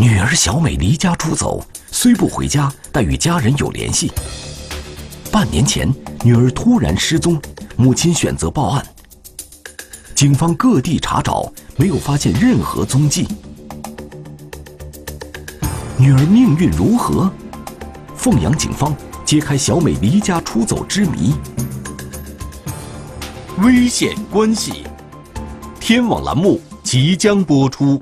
女儿小美离家出走，虽不回家，但与家人有联系。半年前，女儿突然失踪，母亲选择报案。警方各地查找，没有发现任何踪迹。女儿命运如何？凤阳警方揭开小美离家出走之谜。危险关系，天网栏目即将播出。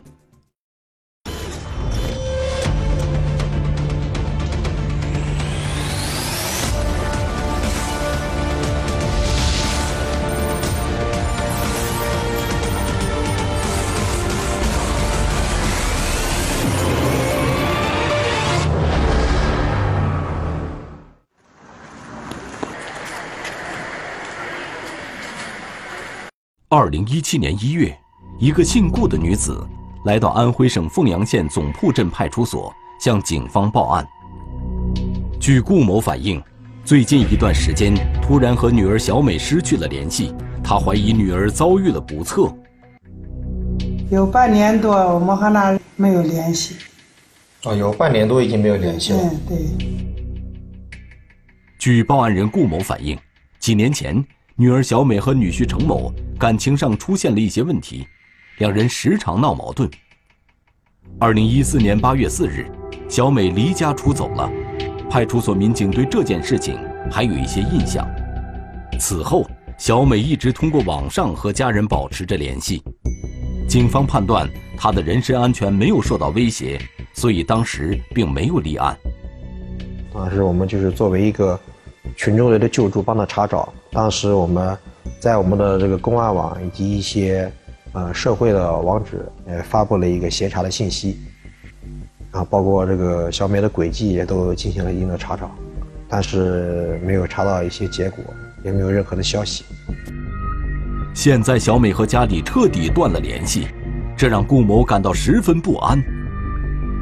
二零一七年一月，一个姓顾的女子来到安徽省凤阳县总铺镇派出所，向警方报案。据顾某反映，最近一段时间突然和女儿小美失去了联系，他怀疑女儿遭遇了不测。有半年多，我们和她没有联系。哦，有半年多已经没有联系了。嗯，对。据报案人顾某反映，几年前。女儿小美和女婿程某感情上出现了一些问题，两人时常闹矛盾。二零一四年八月四日，小美离家出走了，派出所民警对这件事情还有一些印象。此后，小美一直通过网上和家人保持着联系，警方判断她的人身安全没有受到威胁，所以当时并没有立案。当时我们就是作为一个。群众的救助，帮他查找。当时我们在我们的这个公安网以及一些呃社会的网址，呃发布了一个协查的信息，啊，包括这个小美的轨迹也都进行了一定的查找，但是没有查到一些结果，也没有任何的消息。现在小美和家里彻底断了联系，这让顾某感到十分不安。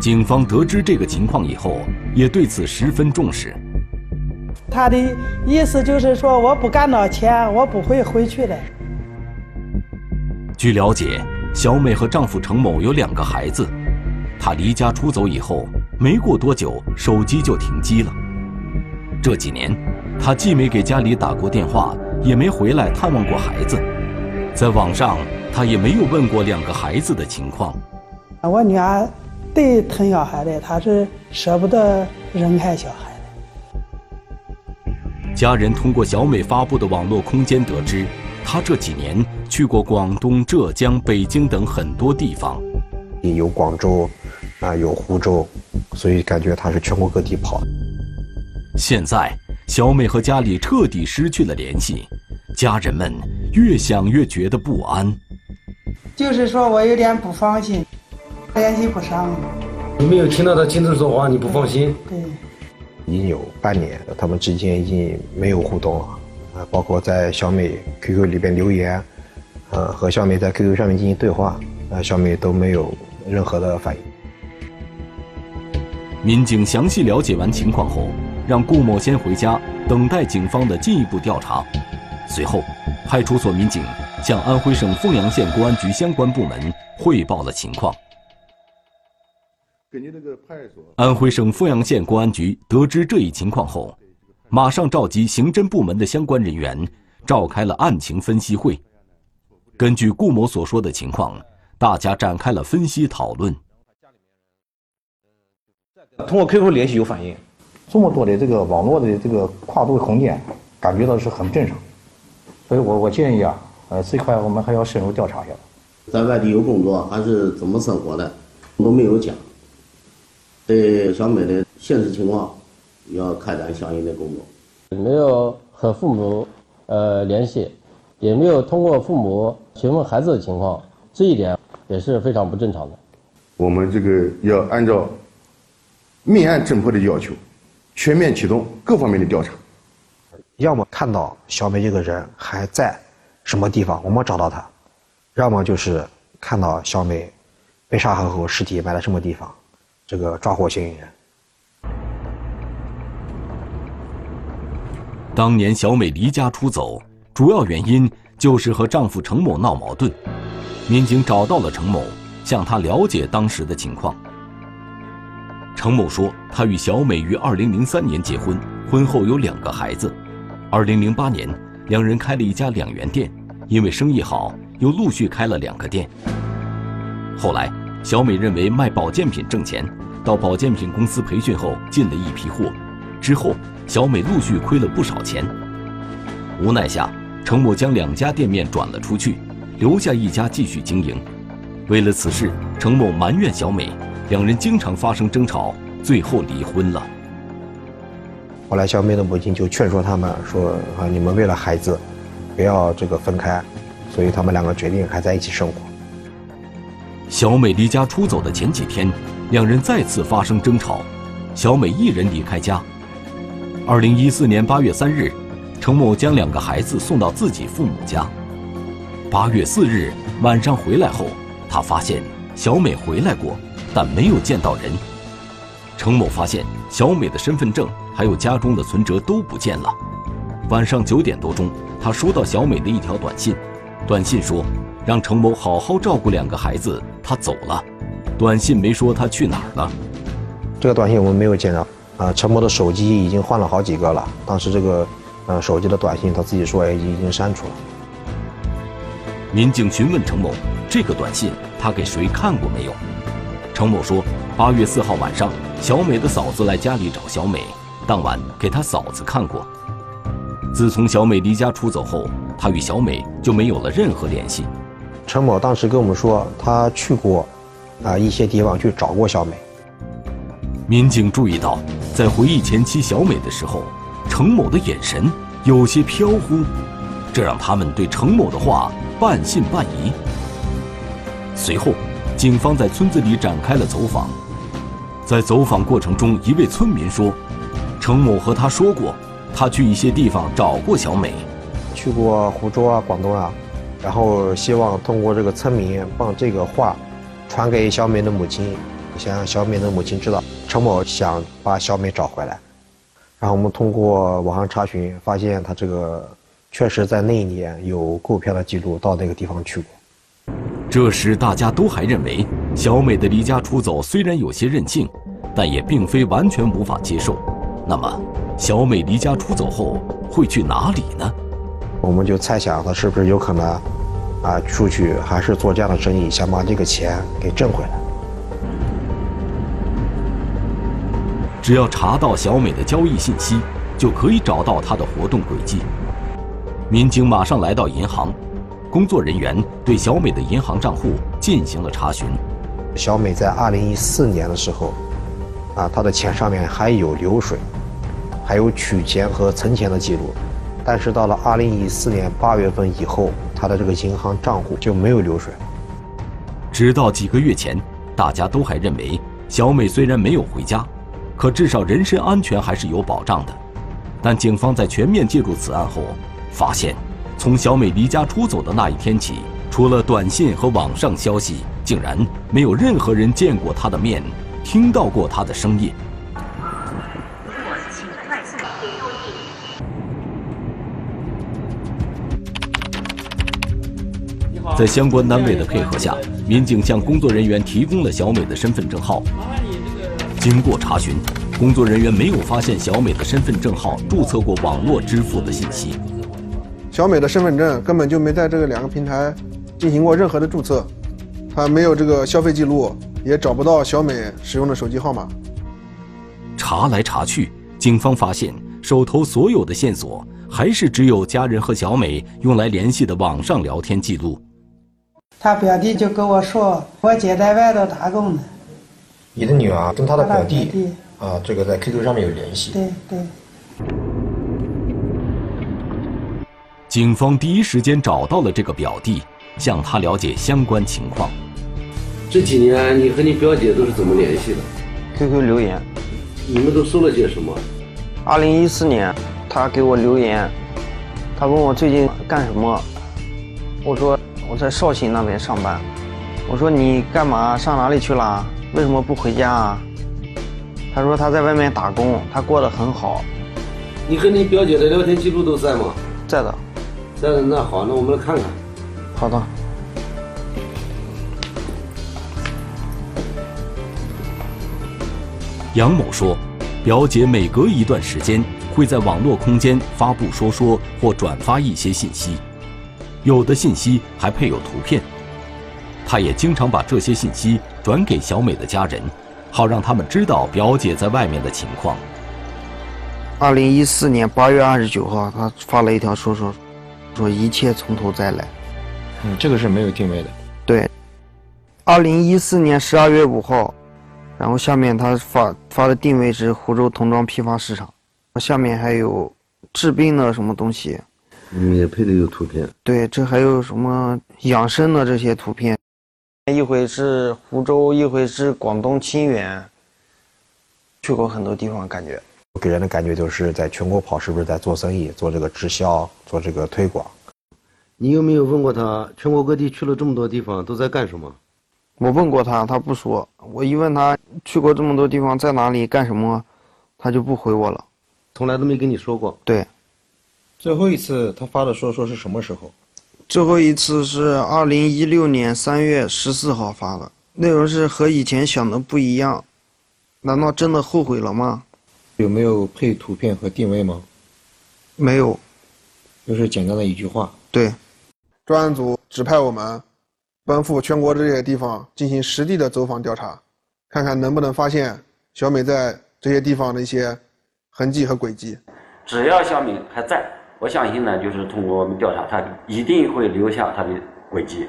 警方得知这个情况以后，也对此十分重视。他的意思就是说，我不干到钱，我不会回去的。据了解，小美和丈夫程某有两个孩子。她离家出走以后，没过多久，手机就停机了。这几年，她既没给家里打过电话，也没回来探望过孩子。在网上，她也没有问过两个孩子的情况。我女儿最疼小孩的，她是舍不得扔开小孩。家人通过小美发布的网络空间得知，她这几年去过广东、浙江、北京等很多地方，有广州，啊，有湖州，所以感觉她是全国各地跑。现在小美和家里彻底失去了联系，家人们越想越觉得不安。就是说我有点不放心，联系不上。你没有听到她亲自说话，你不放心？对。已经有半年，他们之间已经没有互动了，啊，包括在小美 QQ 里边留言，呃，和小美在 QQ 上面进行对话，啊，小美都没有任何的反应。民警详细了解完情况后，让顾某先回家，等待警方的进一步调查。随后，派出所民警向安徽省凤阳县公安局相关部门汇报了情况。安徽省凤阳县公安局得知这一情况后，马上召集刑侦部门的相关人员，召开了案情分析会。根据顾某所说的情况，大家展开了分析讨论。通过 QQ 联系有反应，这么多的这个网络的这个跨度空间，感觉到是很正常。所以我我建议啊，呃，这块我们还要深入调查一下。在外地有工作还是怎么生活的，都没有讲。对小美的现实情况，要开展相应的工作。没有和父母呃联系，也没有通过父母询问孩子的情况，这一点也是非常不正常的。我们这个要按照命案侦破的要求，全面启动各方面的调查。要么看到小美这个人还在什么地方，我们找到他；要么就是看到小美被杀害后尸体埋在什么地方。这个抓获嫌疑人。当年小美离家出走，主要原因就是和丈夫程某闹矛盾。民警找到了程某，向他了解当时的情况。程某说，他与小美于2003年结婚，婚后有两个孩子。2008年，两人开了一家两元店，因为生意好，又陆续开了两个店。后来，小美认为卖保健品挣钱，到保健品公司培训后进了一批货，之后小美陆续亏了不少钱。无奈下，程某将两家店面转了出去，留下一家继续经营。为了此事，程某埋怨小美，两人经常发生争吵，最后离婚了。后来小美的母亲就劝说他们说：“啊，你们为了孩子，不要这个分开。”所以他们两个决定还在一起生活。小美离家出走的前几天，两人再次发生争吵，小美一人离开家。二零一四年八月三日，程某将两个孩子送到自己父母家。八月四日晚上回来后，他发现小美回来过，但没有见到人。程某发现小美的身份证还有家中的存折都不见了。晚上九点多钟，他收到小美的一条短信，短信说让程某好好照顾两个孩子，他走了。短信没说他去哪儿了。这个短信我们没有见到。啊，程某的手机已经换了好几个了，当时这个，呃，手机的短信他自己说已经已经删除了。民警询问程某，这个短信他给谁看过没有？程某说，八月四号晚上，小美的嫂子来家里找小美，当晚给他嫂子看过。自从小美离家出走后，他与小美就没有了任何联系。程某当时跟我们说，他去过，啊一些地方去找过小美。民警注意到，在回忆前妻小美的时候，程某的眼神有些飘忽，这让他们对程某的话半信半疑。随后，警方在村子里展开了走访。在走访过程中，一位村民说，程某和他说过，他去一些地方找过小美，去过湖州啊、广东啊，然后希望通过这个村民把这个话传给小美的母亲，想让小美的母亲知道陈某想把小美找回来。然后我们通过网上查询，发现他这个确实在那一年有购票的记录，到那个地方去过。这时，大家都还认为小美的离家出走虽然有些任性，但也并非完全无法接受。那么，小美离家出走后会去哪里呢？我们就猜想，他是不是有可能，啊，出去还是做这样的生意，想把这个钱给挣回来。只要查到小美的交易信息，就可以找到她的活动轨迹。民警马上来到银行。工作人员对小美的银行账户进行了查询。小美在二零一四年的时候，啊，她的钱上面还有流水，还有取钱和存钱的记录。但是到了二零一四年八月份以后，他的这个银行账户就没有流水。直到几个月前，大家都还认为小美虽然没有回家，可至少人身安全还是有保障的。但警方在全面介入此案后，发现。从小美离家出走的那一天起，除了短信和网上消息，竟然没有任何人见过她的面，听到过她的声音。在相关单位的配合下，民警向工作人员提供了小美的身份证号。经过查询，工作人员没有发现小美的身份证号注册过网络支付的信息。小美的身份证根本就没在这个两个平台进行过任何的注册，她没有这个消费记录，也找不到小美使用的手机号码。查来查去，警方发现手头所有的线索还是只有家人和小美用来联系的网上聊天记录。他表弟就跟我说，我姐在外头打工呢。你的女儿跟他的表弟啊，这个在 QQ 上面有联系。对对。警方第一时间找到了这个表弟，向他了解相关情况。这几年你和你表姐都是怎么联系的？QQ 留言。你们都说了些什么？二零一四年，他给我留言，他问我最近干什么。我说我在绍兴那边上班。我说你干嘛？上哪里去了？为什么不回家啊？他说他在外面打工，他过得很好。你跟你表姐的聊天记录都在吗？在的。在的那好，那我们来看看。好的。杨某说，表姐每隔一段时间会在网络空间发布说说或转发一些信息，有的信息还配有图片。他也经常把这些信息转给小美的家人，好让他们知道表姐在外面的情况。二零一四年八月二十九号，他发了一条说说，说一切从头再来。嗯，这个是没有定位的。对。二零一四年十二月五号。然后下面他发发的定位是湖州童装批发市场，下面还有治病的什么东西，嗯，也配的有图片。对，这还有什么养生的这些图片，一回是湖州，一回是广东清远，去过很多地方，感觉给人的感觉就是在全国跑，是不是在做生意，做这个直销，做这个推广？你有没有问过他，全国各地去了这么多地方都在干什么？我问过他，他不说。我一问他去过这么多地方，在哪里干什么，他就不回我了，从来都没跟你说过。对，最后一次他发的说说是什么时候？最后一次是二零一六年三月十四号发的，内容是和以前想的不一样，难道真的后悔了吗？有没有配图片和定位吗？没有，就是简单的一句话。对，专案组指派我们。奔赴全国这些地方进行实地的走访调查，看看能不能发现小美在这些地方的一些痕迹和轨迹。只要小美还在，我相信呢，就是通过我们调查，他一定会留下他的轨迹。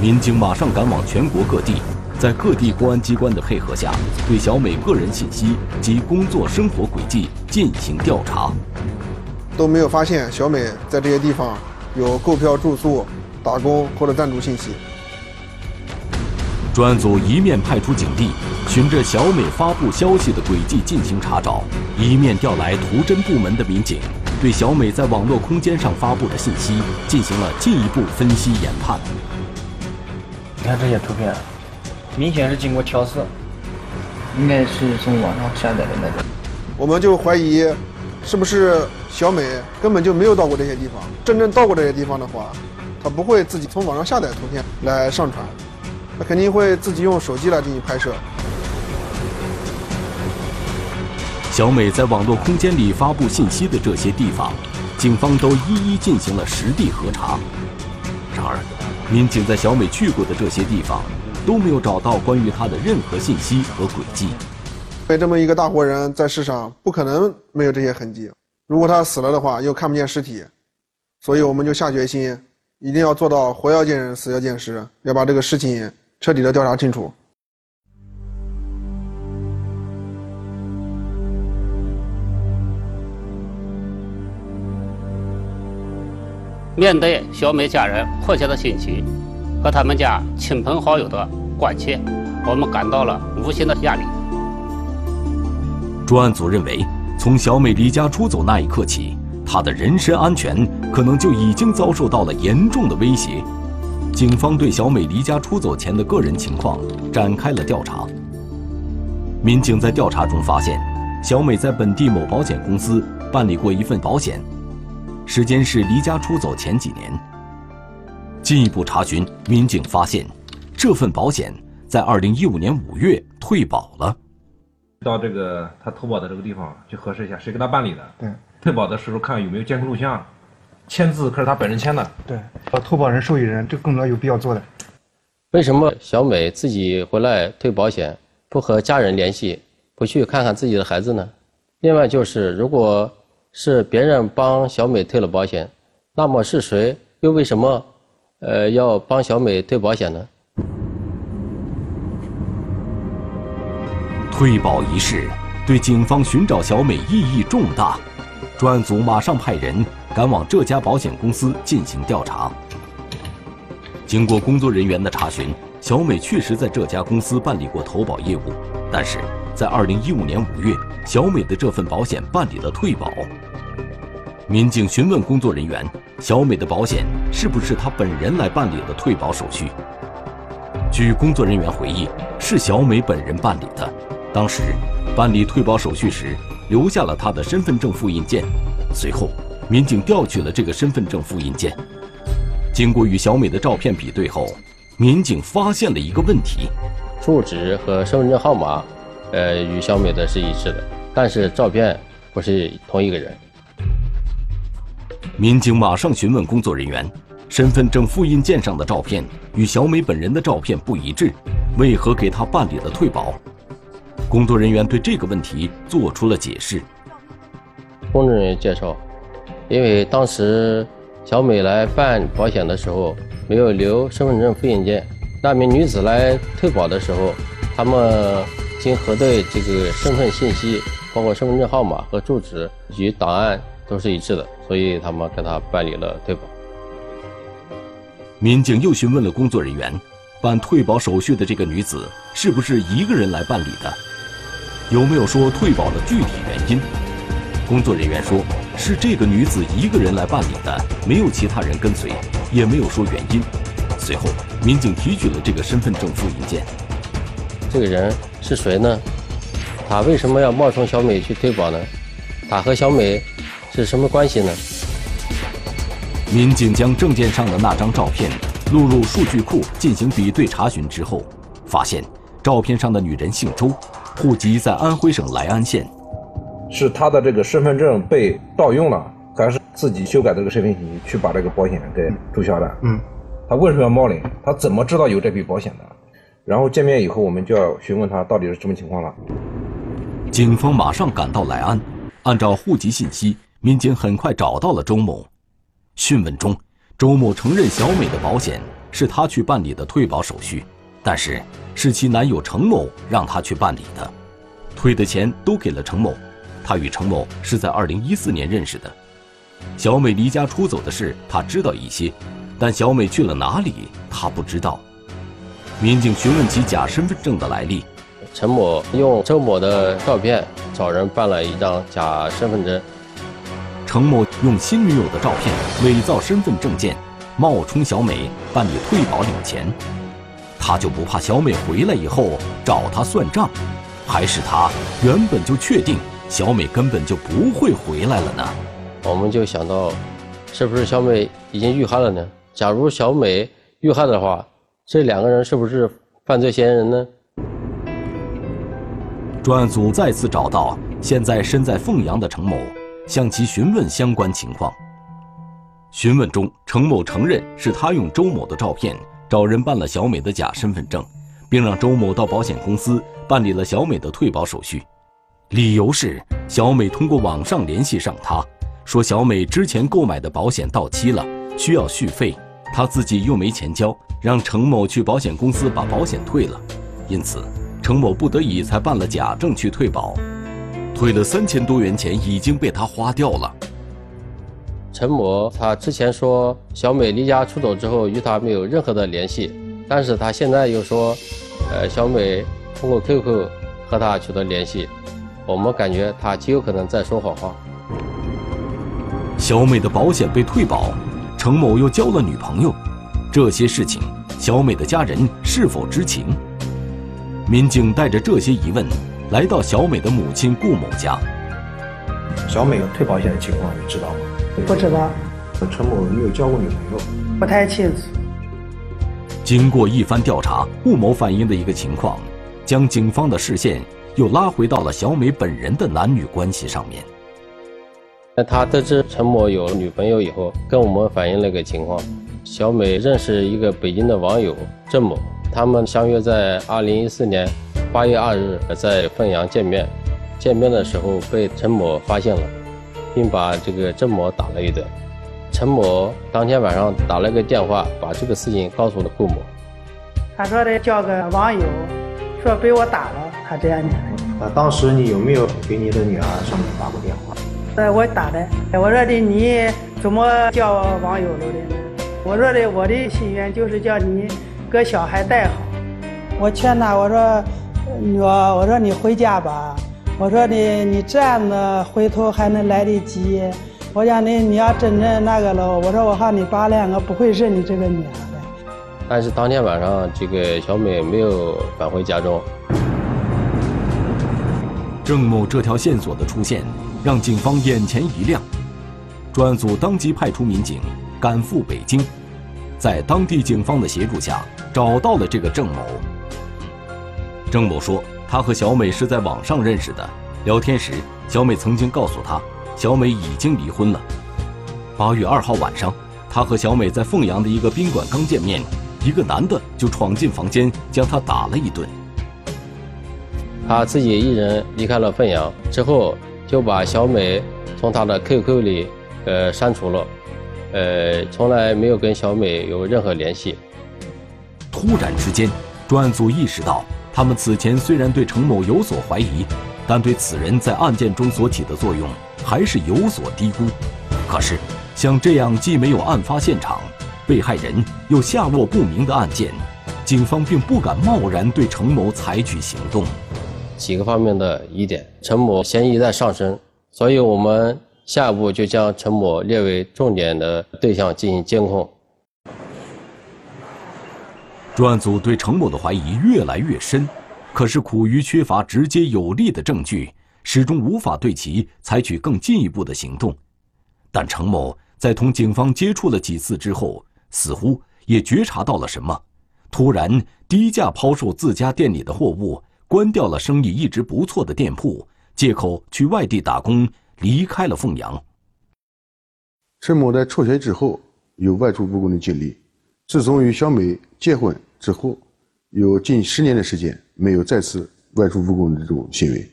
民警马上赶往全国各地，在各地公安机关的配合下，对小美个人信息及工作生活轨迹进行调查。都没有发现小美在这些地方有购票、住宿、打工或者暂住信息。专案组一面派出警力，循着小美发布消息的轨迹进行查找，一面调来图侦部门的民警，对小美在网络空间上发布的信息进行了进一步分析研判。你看这些图片，明显是经过调色，应该是从网上下载的那种。我们就怀疑，是不是？小美根本就没有到过这些地方，真正到过这些地方的话，她不会自己从网上下载图片来上传，她肯定会自己用手机来进行拍摄。小美在网络空间里发布信息的这些地方，警方都一一进行了实地核查。然而，民警在小美去过的这些地方都没有找到关于她的任何信息和轨迹。被这么一个大活人在世上，不可能没有这些痕迹。如果他死了的话，又看不见尸体，所以我们就下决心，一定要做到活要见人，死要见尸，要把这个事情彻底的调查清楚。面对小美家人迫切的心情和他们家亲朋好友的关切，我们感到了无形的压力。专案组认为。从小美离家出走那一刻起，她的人身安全可能就已经遭受到了严重的威胁。警方对小美离家出走前的个人情况展开了调查。民警在调查中发现，小美在本地某保险公司办理过一份保险，时间是离家出走前几年。进一步查询，民警发现，这份保险在2015年5月退保了。到这个他投保的这个地方去核实一下，谁给他办理的？对，退保的时候看有没有监控录像，签字可是他本人签的。对，呃，投保人、受益人，这个工作有必要做的。为什么小美自己回来退保险，不和家人联系，不去看看自己的孩子呢？另外就是，如果是别人帮小美退了保险，那么是谁又为什么，呃，要帮小美退保险呢？退保一事对警方寻找小美意义重大，专案组马上派人赶往这家保险公司进行调查。经过工作人员的查询，小美确实在这家公司办理过投保业务，但是在2015年5月，小美的这份保险办理了退保。民警询问工作人员，小美的保险是不是她本人来办理的退保手续？据工作人员回忆，是小美本人办理的。当时办理退保手续时，留下了他的身份证复印件。随后，民警调取了这个身份证复印件，经过与小美的照片比对后，民警发现了一个问题：住址和身份证号码，呃，与小美的是一致的，但是照片不是同一个人。民警马上询问工作人员，身份证复印件上的照片与小美本人的照片不一致，为何给她办理了退保？工作人员对这个问题做出了解释。工作人员介绍，因为当时小美来办保险的时候没有留身份证复印件，那名女子来退保的时候，他们经核对这个身份信息，包括身份证号码和住址以及档案都是一致的。所以他们给她办理了退保。民警又询问了工作人员，办退保手续的这个女子是不是一个人来办理的？有没有说退保的具体原因？工作人员说是这个女子一个人来办理的，没有其他人跟随，也没有说原因。随后，民警提取了这个身份证复印件。这个人是谁呢？他为什么要冒充小美去退保呢？他和小美。是什么关系呢？民警将证件上的那张照片录入数据库进行比对查询之后，发现照片上的女人姓周，户籍在安徽省来安县。是他的这个身份证被盗用了，还是自己修改这个身份信息去把这个保险给注销的？嗯，他为什么要冒领？他怎么知道有这笔保险的？然后见面以后，我们就要询问他到底是什么情况了。警方马上赶到莱安，按照户籍信息。民警很快找到了周某，讯问中，周某承认小美的保险是他去办理的退保手续，但是是其男友程某让他去办理的，退的钱都给了程某，他与程某是在2014年认识的，小美离家出走的事他知道一些，但小美去了哪里他不知道。民警询问其假身份证的来历，陈某用周某的照片找人办了一张假身份证。程某用新女友的照片伪造身份证件，冒充小美办理退保领钱。他就不怕小美回来以后找他算账，还是他原本就确定小美根本就不会回来了呢？我们就想到，是不是小美已经遇害了呢？假如小美遇害的话，这两个人是不是犯罪嫌疑人呢？专案组再次找到现在身在凤阳的程某。向其询问相关情况。询问中，程某承认是他用周某的照片找人办了小美的假身份证，并让周某到保险公司办理了小美的退保手续。理由是小美通过网上联系上他，说小美之前购买的保险到期了，需要续费，他自己又没钱交，让程某去保险公司把保险退了。因此，程某不得已才办了假证去退保。退了三千多元钱已经被他花掉了。陈某他之前说小美离家出走之后与他没有任何的联系，但是他现在又说，呃，小美通过 QQ 和他取得联系，我们感觉他极有可能在说谎话。小美的保险被退保，程某又交了女朋友，这些事情小美的家人是否知情？民警带着这些疑问。来到小美的母亲顾某家。小美退保险的情况你知道吗？不知道。陈某有没有交过女朋友？不太清楚。经过一番调查，顾某反映的一个情况，将警方的视线又拉回到了小美本人的男女关系上面。那他得知陈某有女朋友以后，跟我们反映了一个情况：小美认识一个北京的网友郑某，他们相约在二零一四年。八月二日在凤阳见面，见面的时候被陈某发现了，并把这个郑某打了一顿。陈某当天晚上打了个电话，把这个事情告诉了顾某。他说的叫个网友，说被我打了，他这样讲。那当时你有没有给你的女儿上面打过电话？呃，我打的。我说的你怎么叫网友了的？我说的我的心愿就是叫你给小孩带好。我劝他，我说。女儿，我说你回家吧。我说的你这样子回头还能来得及。我讲你你要真正那个了，我说我和你爸两个不会认你这个女儿的。但是当天晚上，这个小美没有返回家中。郑某这条线索的出现，让警方眼前一亮，专案组当即派出民警赶赴北京。在当地警方的协助下找到了这个郑某。郑某说，他和小美是在网上认识的，聊天时小美曾经告诉他，小美已经离婚了。八月二号晚上，他和小美在凤阳的一个宾馆刚见面，一个男的就闯进房间将他打了一顿。他自己一人离开了凤阳之后，就把小美从他的 QQ 里呃删除了，呃，从来没有跟小美有任何联系。突然之间，专案组意识到。他们此前虽然对程某有所怀疑，但对此人在案件中所起的作用还是有所低估。可是，像这样既没有案发现场，被害人又下落不明的案件，警方并不敢贸然对程某采取行动。几个方面的疑点，陈某嫌疑在上升，所以我们下一步就将陈某列为重点的对象进行监控。专案组对程某的怀疑越来越深，可是苦于缺乏直接有力的证据，始终无法对其采取更进一步的行动。但程某在同警方接触了几次之后，似乎也觉察到了什么，突然低价抛售自家店里的货物，关掉了生意一直不错的店铺，借口去外地打工，离开了凤阳。陈某在辍学之后有外出务工的经历，自从与小美结婚。之后，有近十年的时间没有再次外出务工的这种行为。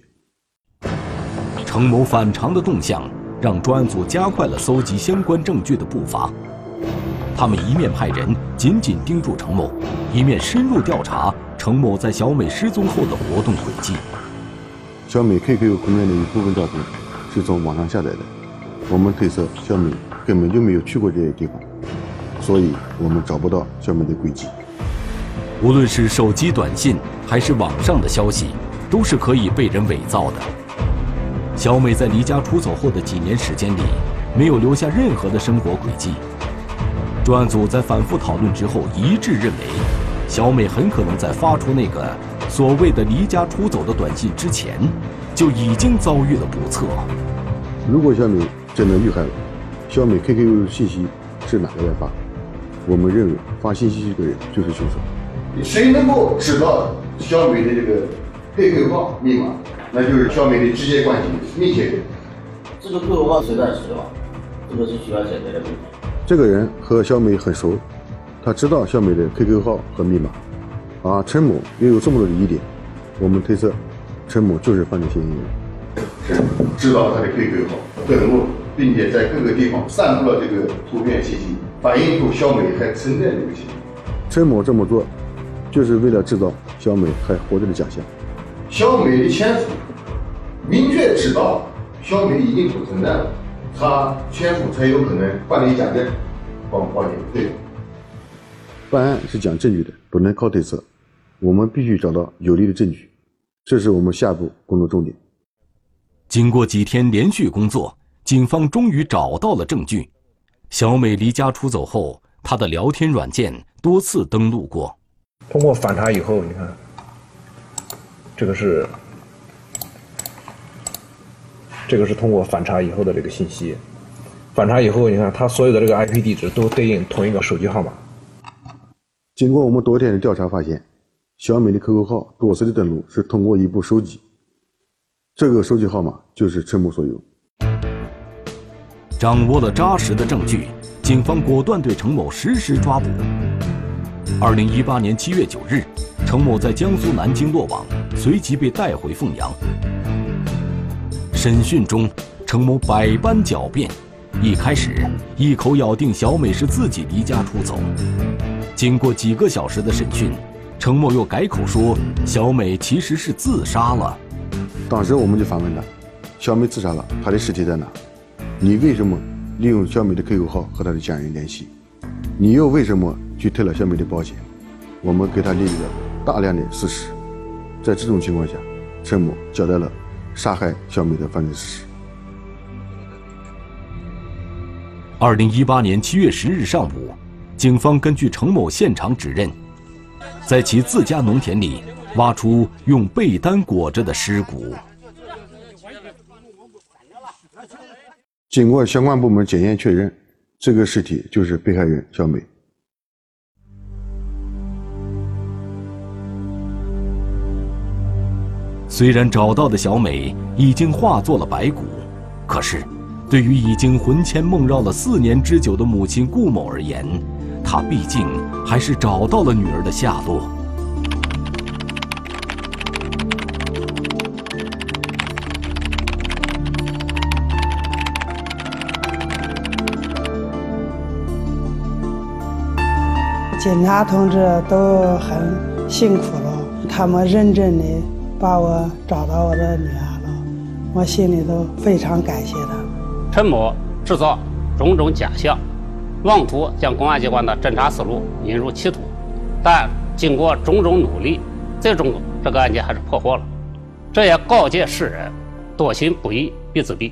程某反常的动向，让专案组加快了搜集相关证据的步伐。他们一面派人紧紧盯住程某，一面深入调查程某在小美失踪后的活动轨迹。小美 QQ 空间的一部分照片是从网上下载的，我们推测小美根本就没有去过这些地方，所以我们找不到小美的轨迹。无论是手机短信还是网上的消息，都是可以被人伪造的。小美在离家出走后的几年时间里，没有留下任何的生活轨迹。专案组在反复讨论之后，一致认为，小美很可能在发出那个所谓的离家出走的短信之前，就已经遭遇了不测。如果小美真的遇害了，小美 QQ 信息是哪个在发？我们认为发信息这个人就是凶手。谁能够知道小美的这个 QQ 号密码？那就是小美的直接关系密切人。这个 QQ 号谁在使用？这个是需要解决的问题。这个人和小美很熟，他知道小美的 QQ 号和密码。而陈某又有这么多的疑点，我们推测，陈某就是犯罪嫌疑人。知道他的 QQ 号登录，并且在各个地方散布了这个图片信息，反映出小美还存在这个信息。陈某这么做。就是为了制造小美还活着的假象。小美的前夫明确知道小美已经不存在了，他前夫才有可能办理假证，帮报警。对，办案是讲证据的，不能靠推测，我们必须找到有力的证据，这是我们下一步工作重点。经过几天连续工作，警方终于找到了证据：小美离家出走后，她的聊天软件多次登录过。通过反查以后，你看，这个是，这个是通过反查以后的这个信息。反查以后，你看，他所有的这个 IP 地址都对应同一个手机号码。经过我们多天的调查，发现小美的 QQ 号多次的登录是通过一部手机，这个手机号码就是陈某所有。掌握了扎实的证据，警方果断对程某实施抓捕。二零一八年七月九日，程某在江苏南京落网，随即被带回凤阳。审讯中，程某百般狡辩，一开始一口咬定小美是自己离家出走。经过几个小时的审讯，程某又改口说小美其实是自杀了。当时我们就反问他：小美自杀了，她的尸体在哪？你为什么利用小美的 QQ 号和她的家人联系？你又为什么？去退了小美的保险，我们给他列举了大量的事实，在这种情况下，陈某交代了杀害小美的犯罪事实。二零一八年七月十日上午，警方根据程某现场指认在其自家农田里挖出用被单裹着的尸骨。经过相关部门检验确认这个尸体就是被害人小美。虽然找到的小美已经化作了白骨可是对于已经魂牵梦绕了四年之久的母亲顾某而言她毕竟还是找到了女儿的下落。警察同志都很辛苦了，他们认真的把我找到我的女儿了，我心里都非常感谢他。陈某制造种种假象，妄图将公安机关的侦查思路引入歧途，但经过种种努力，最终这个案件还是破获了。这也告诫世人：多行不义必自毙。